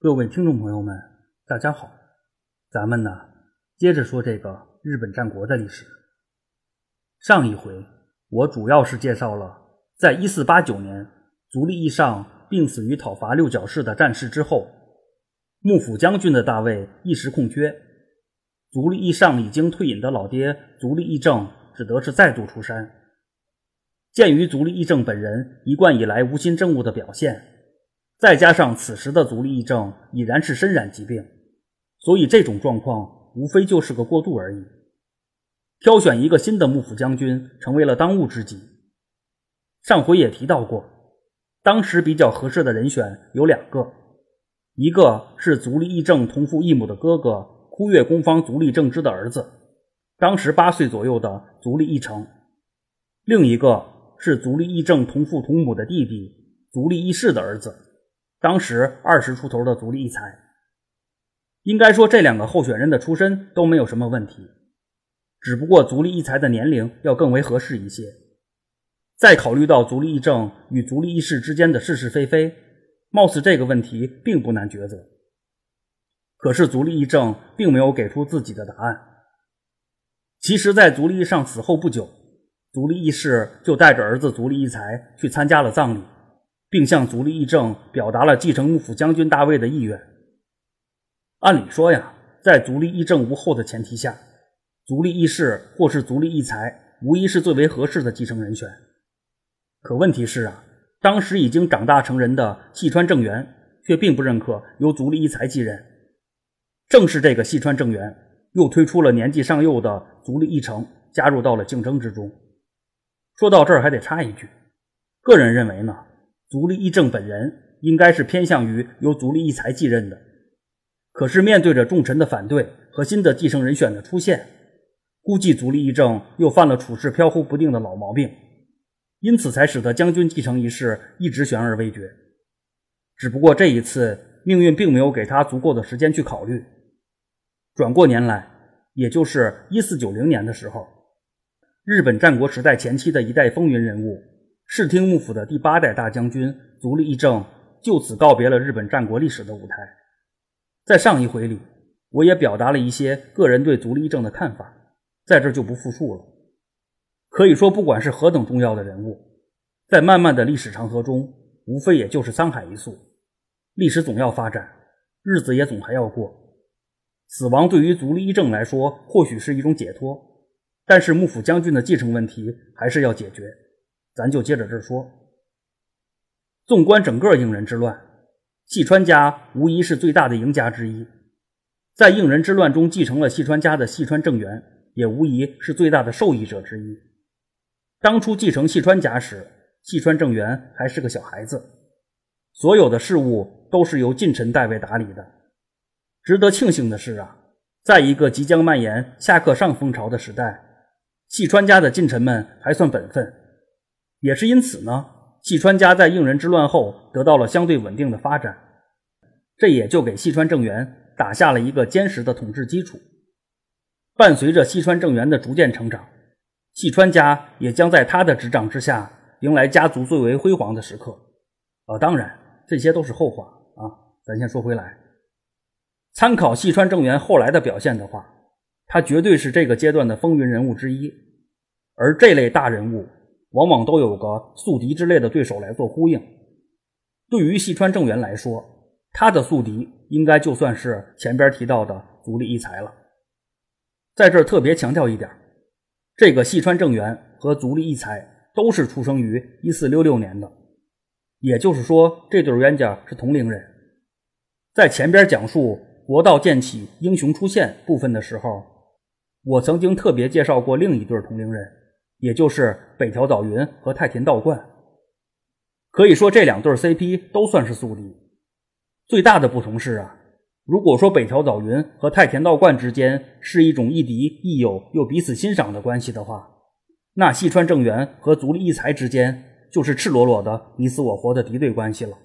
各位听众朋友们，大家好，咱们呢接着说这个日本战国的历史。上一回我主要是介绍了，在一四八九年足利义尚病死于讨伐六角氏的战事之后，幕府将军的大位一时空缺，足利义尚已经退隐的老爹足利义政只得是再度出山。鉴于足利义政本人一贯以来无心政务的表现。再加上此时的足利义政已然是身染疾病，所以这种状况无非就是个过渡而已。挑选一个新的幕府将军成为了当务之急。上回也提到过，当时比较合适的人选有两个，一个是足利义政同父异母的哥哥枯月宫方足利政之的儿子，当时八岁左右的足利义成；另一个是足利义政同父同母的弟弟足利义氏的儿子。当时二十出头的足利义才，应该说这两个候选人的出身都没有什么问题，只不过足利义才的年龄要更为合适一些。再考虑到足利义政与足利义士之间的是是非非，貌似这个问题并不难抉择。可是足利义政并没有给出自己的答案。其实，在足利义尚死后不久，足利义士就带着儿子足利义才去参加了葬礼。并向足利义政表达了继承幕府将军大位的意愿。按理说呀，在足利义政无后的前提下，足利义士或是足利义才，无疑是最为合适的继承人选。可问题是啊，当时已经长大成人的细川政元却并不认可由足利义才继任。正是这个细川政元，又推出了年纪尚幼的足利义成加入到了竞争之中。说到这儿，还得插一句，个人认为呢。足利义政本人应该是偏向于由足利义才继任的，可是面对着重臣的反对和新的继承人选的出现，估计足利义政又犯了处事飘忽不定的老毛病，因此才使得将军继承一事一直悬而未决。只不过这一次命运并没有给他足够的时间去考虑。转过年来，也就是一四九零年的时候，日本战国时代前期的一代风云人物。室町幕府的第八代大将军足利义政就此告别了日本战国历史的舞台。在上一回里，我也表达了一些个人对足利义政的看法，在这就不复述了。可以说，不管是何等重要的人物，在漫漫的历史长河中，无非也就是沧海一粟。历史总要发展，日子也总还要过。死亡对于足利义政来说，或许是一种解脱，但是幕府将军的继承问题还是要解决。咱就接着这说。纵观整个应仁之乱，细川家无疑是最大的赢家之一。在应仁之乱中继承了细川家的细川政元，也无疑是最大的受益者之一。当初继承细川家时，细川政元还是个小孩子，所有的事务都是由近臣代为打理的。值得庆幸的是啊，在一个即将蔓延下克上风潮的时代，细川家的近臣们还算本分。也是因此呢，细川家在应仁之乱后得到了相对稳定的发展，这也就给细川政元打下了一个坚实的统治基础。伴随着细川政元的逐渐成长，细川家也将在他的执掌之下迎来家族最为辉煌的时刻。啊，当然这些都是后话啊，咱先说回来。参考细川政元后来的表现的话，他绝对是这个阶段的风云人物之一，而这类大人物。往往都有个宿敌之类的对手来做呼应。对于细川政元来说，他的宿敌应该就算是前边提到的足利义才了。在这儿特别强调一点，这个细川政元和足利义才都是出生于一四六六年的，也就是说，这对冤家是同龄人。在前边讲述国道建起英雄出现部分的时候，我曾经特别介绍过另一对同龄人。也就是北条早云和太田道观，可以说这两对 CP 都算是宿敌。最大的不同是啊，如果说北条早云和太田道观之间是一种亦敌亦友又彼此欣赏的关系的话，那细川政元和足利义才之间就是赤裸裸的你死我活的敌对关系了。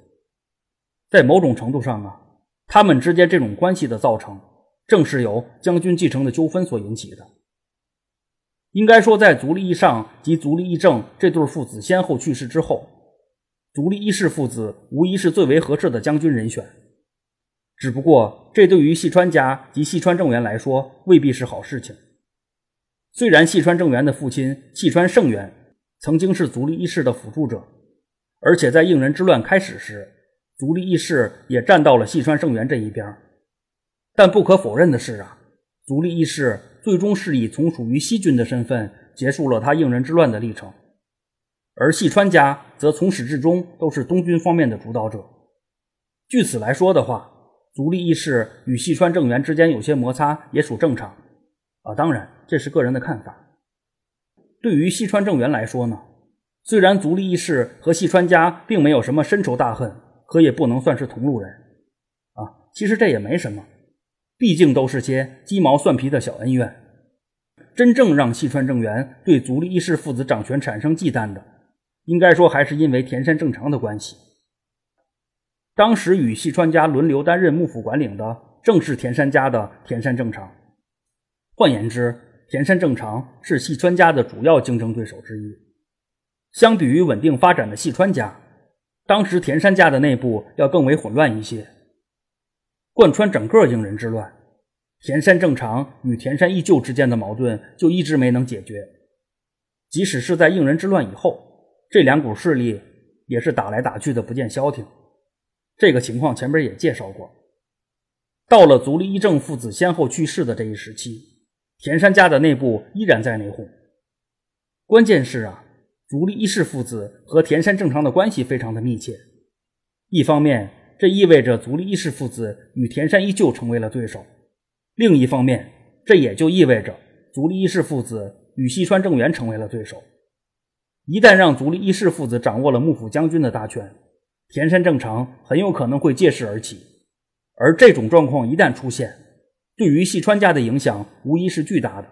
在某种程度上啊，他们之间这种关系的造成，正是由将军继承的纠纷所引起的。应该说，在足利义尚及足利义政这对父子先后去世之后，足利义氏父子无疑是最为合适的将军人选。只不过这对于细川家及细川政元来说未必是好事情。虽然细川政元的父亲细川胜元曾经是足利义氏的辅助者，而且在应仁之乱开始时，足利义氏也站到了细川胜元这一边，但不可否认的是啊，足利义氏最终是以从属于西军的身份结束了他应人之乱的历程，而细川家则从始至终都是东军方面的主导者。据此来说的话，足利义氏与细川政元之间有些摩擦也属正常。啊，当然，这是个人的看法。对于细川政元来说呢，虽然足利义氏和细川家并没有什么深仇大恨，可也不能算是同路人。啊，其实这也没什么，毕竟都是些鸡毛蒜皮的小恩怨。真正让细川政元对足利义氏父子掌权产生忌惮的，应该说还是因为田山正常的关系。当时与细川家轮流担任幕府管领的，正是田山家的田山正常。换言之，田山正常是细川家的主要竞争对手之一。相比于稳定发展的细川家，当时田山家的内部要更为混乱一些。贯穿整个应仁之乱，田山正常与田山义旧之间的矛盾就一直没能解决。即使是在应仁之乱以后，这两股势力也是打来打去的不见消停。这个情况前边也介绍过。到了足利义政父子先后去世的这一时期。田山家的内部依然在内讧，关键是啊，足利义氏父子和田山正常的关系非常的密切。一方面，这意味着足利义氏父子与田山依旧成为了对手；另一方面，这也就意味着足利义氏父子与西川政元成为了对手。一旦让足利义氏父子掌握了幕府将军的大权，田山正常很有可能会借势而起，而这种状况一旦出现，对于细川家的影响无疑是巨大的。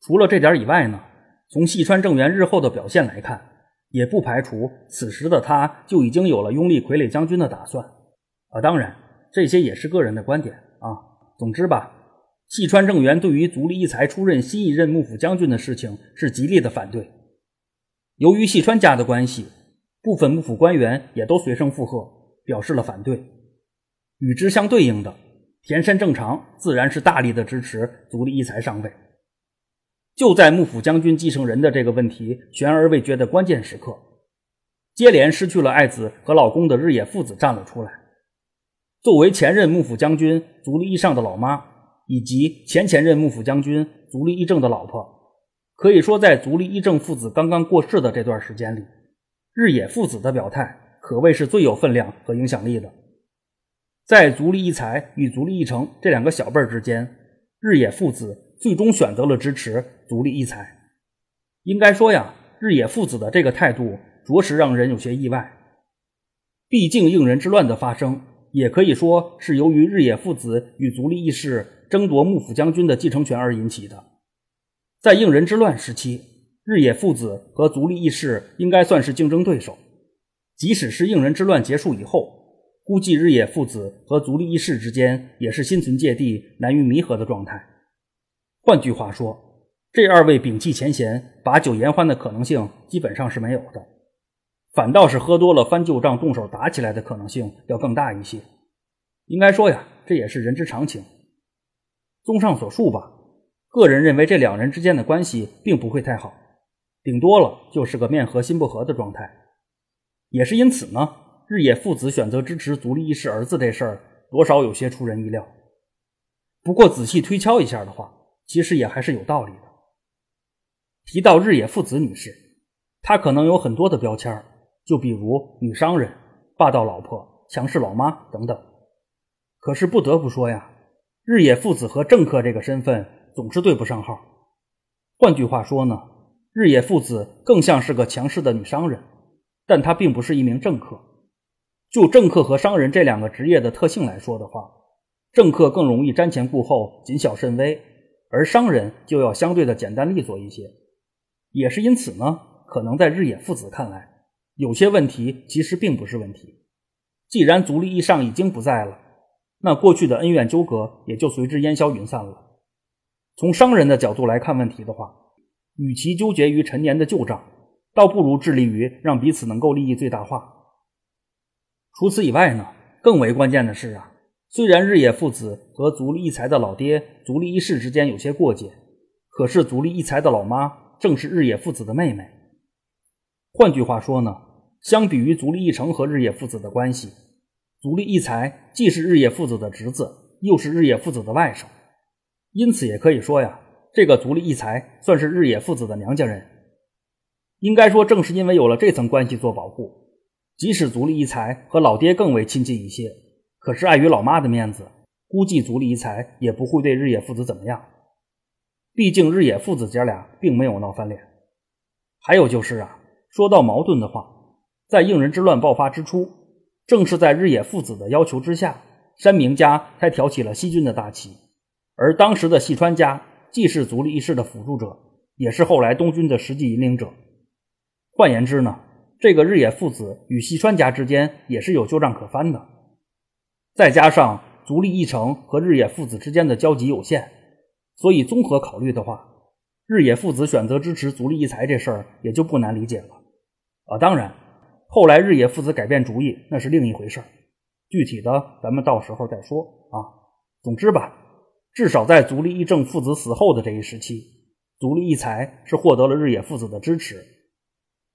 除了这点以外呢，从细川政元日后的表现来看，也不排除此时的他就已经有了拥立傀儡将军的打算。啊，当然，这些也是个人的观点啊。总之吧，细川政元对于足利义才出任新一任幕府将军的事情是极力的反对。由于细川家的关系，部分幕府官员也都随声附和，表示了反对。与之相对应的。田山正常自然是大力的支持足利义才上位。就在幕府将军继承人的这个问题悬而未决的关键时刻，接连失去了爱子和老公的日野父子站了出来。作为前任幕府将军足利义尚的老妈，以及前前任幕府将军足利义政的老婆，可以说在足利义政父子刚刚过世的这段时间里，日野父子的表态可谓是最有分量和影响力的。在足利义才与足利义成这两个小辈之间，日野父子最终选择了支持足利义才。应该说呀，日野父子的这个态度着实让人有些意外。毕竟应仁之乱的发生，也可以说是由于日野父子与足利义氏争夺幕府将军的继承权而引起的。在应仁之乱时期，日野父子和足利义氏应该算是竞争对手。即使是应仁之乱结束以后。估计日野父子和足利义氏之间也是心存芥蒂、难于弥合的状态。换句话说，这二位摒弃前嫌、把酒言欢的可能性基本上是没有的，反倒是喝多了翻旧账、动手打起来的可能性要更大一些。应该说呀，这也是人之常情。综上所述吧，个人认为这两人之间的关系并不会太好，顶多了就是个面和心不和的状态。也是因此呢。日野父子选择支持足利义氏儿子这事儿，多少有些出人意料。不过仔细推敲一下的话，其实也还是有道理的。提到日野父子女士，她可能有很多的标签就比如女商人、霸道老婆、强势老妈等等。可是不得不说呀，日野父子和政客这个身份总是对不上号。换句话说呢，日野父子更像是个强势的女商人，但她并不是一名政客。就政客和商人这两个职业的特性来说的话，政客更容易瞻前顾后、谨小慎微，而商人就要相对的简单利索一些。也是因此呢，可能在日野父子看来，有些问题其实并不是问题。既然足利义尚已经不在了，那过去的恩怨纠葛也就随之烟消云散了。从商人的角度来看问题的话，与其纠结于陈年的旧账，倒不如致力于让彼此能够利益最大化。除此以外呢，更为关键的是啊，虽然日野父子和足利义才的老爹足利义士之间有些过节，可是足利义才的老妈正是日野父子的妹妹。换句话说呢，相比于足利义成和日野父子的关系，足利义才既是日野父子的侄子，又是日野父子的外甥，因此也可以说呀，这个足利义才算是日野父子的娘家人。应该说，正是因为有了这层关系做保护，即使足利义才和老爹更为亲近一些。可是碍于老妈的面子，估计足利义才也不会对日野父子怎么样。毕竟日野父子姐俩并没有闹翻脸。还有就是啊，说到矛盾的话，在应仁之乱爆发之初，正是在日野父子的要求之下，山明家才挑起了西军的大旗。而当时的细川家既是足利义士的辅助者，也是后来东军的实际引领者。换言之呢，这个日野父子与细川家之间也是有旧账可翻的。再加上足利义成和日野父子之间的交集有限，所以综合考虑的话，日野父子选择支持足利义才这事儿也就不难理解了。啊，当然，后来日野父子改变主意那是另一回事儿，具体的咱们到时候再说啊。总之吧，至少在足利义正父子死后的这一时期，足利义才是获得了日野父子的支持，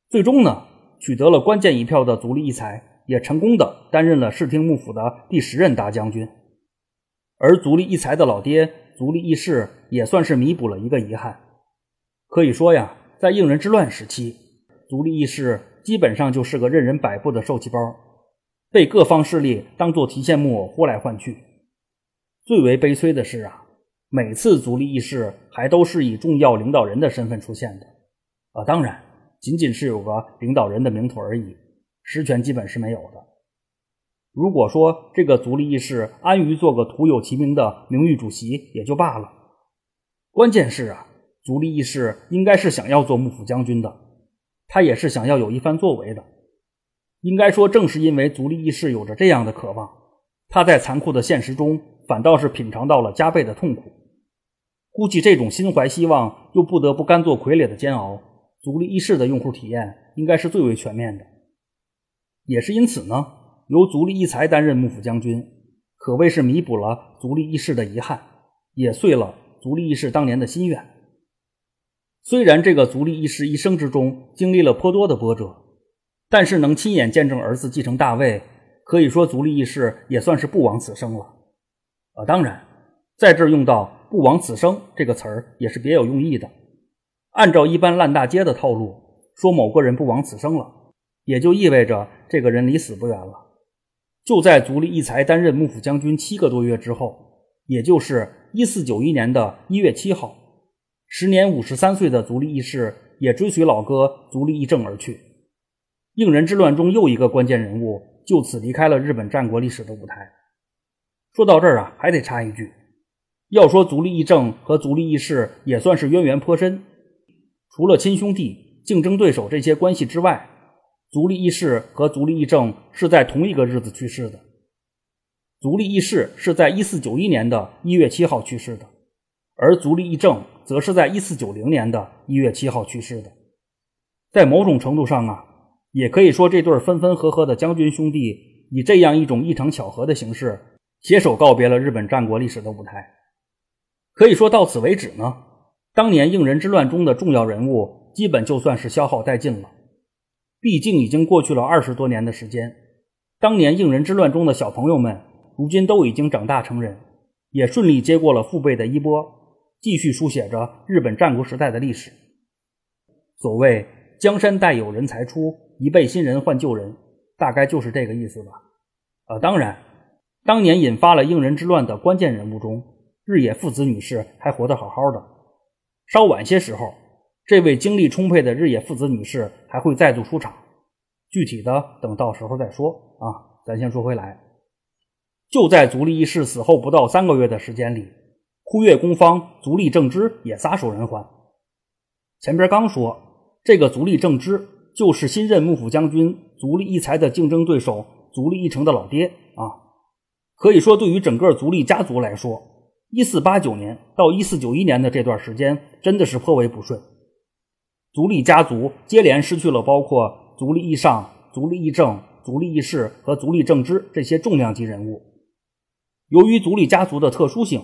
最终呢，取得了关键一票的足利义才。也成功的担任了室町幕府的第十任大将军，而足利义才的老爹足利义士也算是弥补了一个遗憾。可以说呀，在应人之乱时期，足利义士基本上就是个任人摆布的受气包，被各方势力当做提线木偶呼来唤去。最为悲催的是啊，每次足利义士还都是以重要领导人的身份出现的，啊，当然仅仅是有个领导人的名头而已。实权基本是没有的。如果说这个足利义士安于做个徒有其名的名誉主席也就罢了，关键是啊，足利义士应该是想要做幕府将军的，他也是想要有一番作为的。应该说，正是因为足利义士有着这样的渴望，他在残酷的现实中反倒是品尝到了加倍的痛苦。估计这种心怀希望又不得不甘做傀儡的煎熬，足利义士的用户体验应该是最为全面的。也是因此呢，由足利义才担任幕府将军，可谓是弥补了足利义士的遗憾，也遂了足利义士当年的心愿。虽然这个足利义士一生之中经历了颇多的波折，但是能亲眼见证儿子继承大位，可以说足利义士也算是不枉此生了。啊，当然，在这儿用到“不枉此生”这个词儿也是别有用意的。按照一般烂大街的套路，说某个人不枉此生了。也就意味着这个人离死不远了。就在足利义才担任幕府将军七个多月之后，也就是一四九一年的一月七号，时年五十三岁的足利义士也追随老哥足利义政而去。应仁之乱中又一个关键人物就此离开了日本战国历史的舞台。说到这儿啊，还得插一句，要说足利义政和足利义士也算是渊源颇深，除了亲兄弟、竞争对手这些关系之外。足利义士和足利义政是在同一个日子去世的。足利义士是在一四九一年的一月七号去世的，而足利义政则是在一四九零年的一月七号去世的。在某种程度上啊，也可以说这对分分合合的将军兄弟以这样一种异常巧合的形式携手告别了日本战国历史的舞台。可以说到此为止呢，当年应仁之乱中的重要人物基本就算是消耗殆尽了。毕竟已经过去了二十多年的时间，当年应人之乱中的小朋友们，如今都已经长大成人，也顺利接过了父辈的衣钵，继续书写着日本战国时代的历史。所谓“江山代有人才出，一辈新人换旧人”，大概就是这个意思吧。呃，当然，当年引发了应人之乱的关键人物中，日野父子女士还活得好好的。稍晚些时候。这位精力充沛的日野父子女士还会再度出场，具体的等到时候再说啊。咱先说回来，就在足利义士死后不到三个月的时间里，忽越公方足利政之也撒手人寰。前边刚说这个足利政之就是新任幕府将军足利义才的竞争对手足利义成的老爹啊，可以说对于整个足利家族来说，一四八九年到一四九一年的这段时间真的是颇为不顺。足利家族接连失去了包括足利义尚、足利义政、足利义士和足利政之这些重量级人物，由于足利家族的特殊性，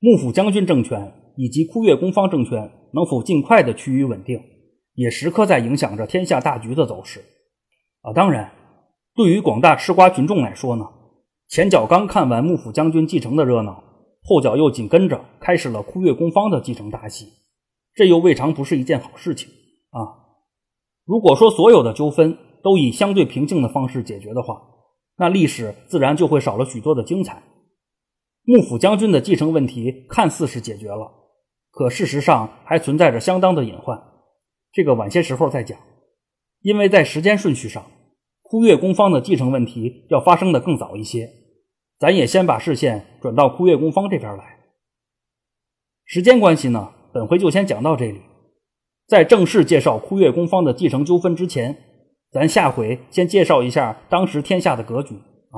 幕府将军政权以及枯月宫方政权能否尽快的趋于稳定，也时刻在影响着天下大局的走势。啊，当然，对于广大吃瓜群众来说呢，前脚刚看完幕府将军继承的热闹，后脚又紧跟着开始了枯月宫方的继承大戏，这又未尝不是一件好事情啊。如果说所有的纠纷都以相对平静的方式解决的话，那历史自然就会少了许多的精彩。幕府将军的继承问题看似是解决了，可事实上还存在着相当的隐患。这个晚些时候再讲，因为在时间顺序上，枯月宫方的继承问题要发生的更早一些。咱也先把视线转到枯月宫方这边来。时间关系呢，本回就先讲到这里。在正式介绍枯月宫方的继承纠纷之前。咱下回先介绍一下当时天下的格局啊。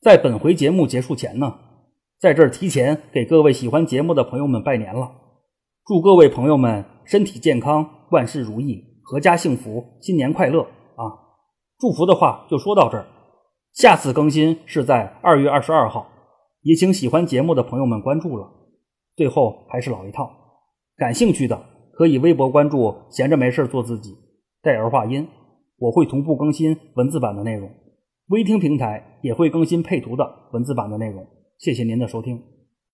在本回节目结束前呢，在这儿提前给各位喜欢节目的朋友们拜年了，祝各位朋友们身体健康，万事如意，阖家幸福，新年快乐啊！祝福的话就说到这儿，下次更新是在二月二十二号，也请喜欢节目的朋友们关注了。最后还是老一套，感兴趣的可以微博关注，闲着没事做自己。带儿化音，我会同步更新文字版的内容，微听平台也会更新配图的文字版的内容。谢谢您的收听。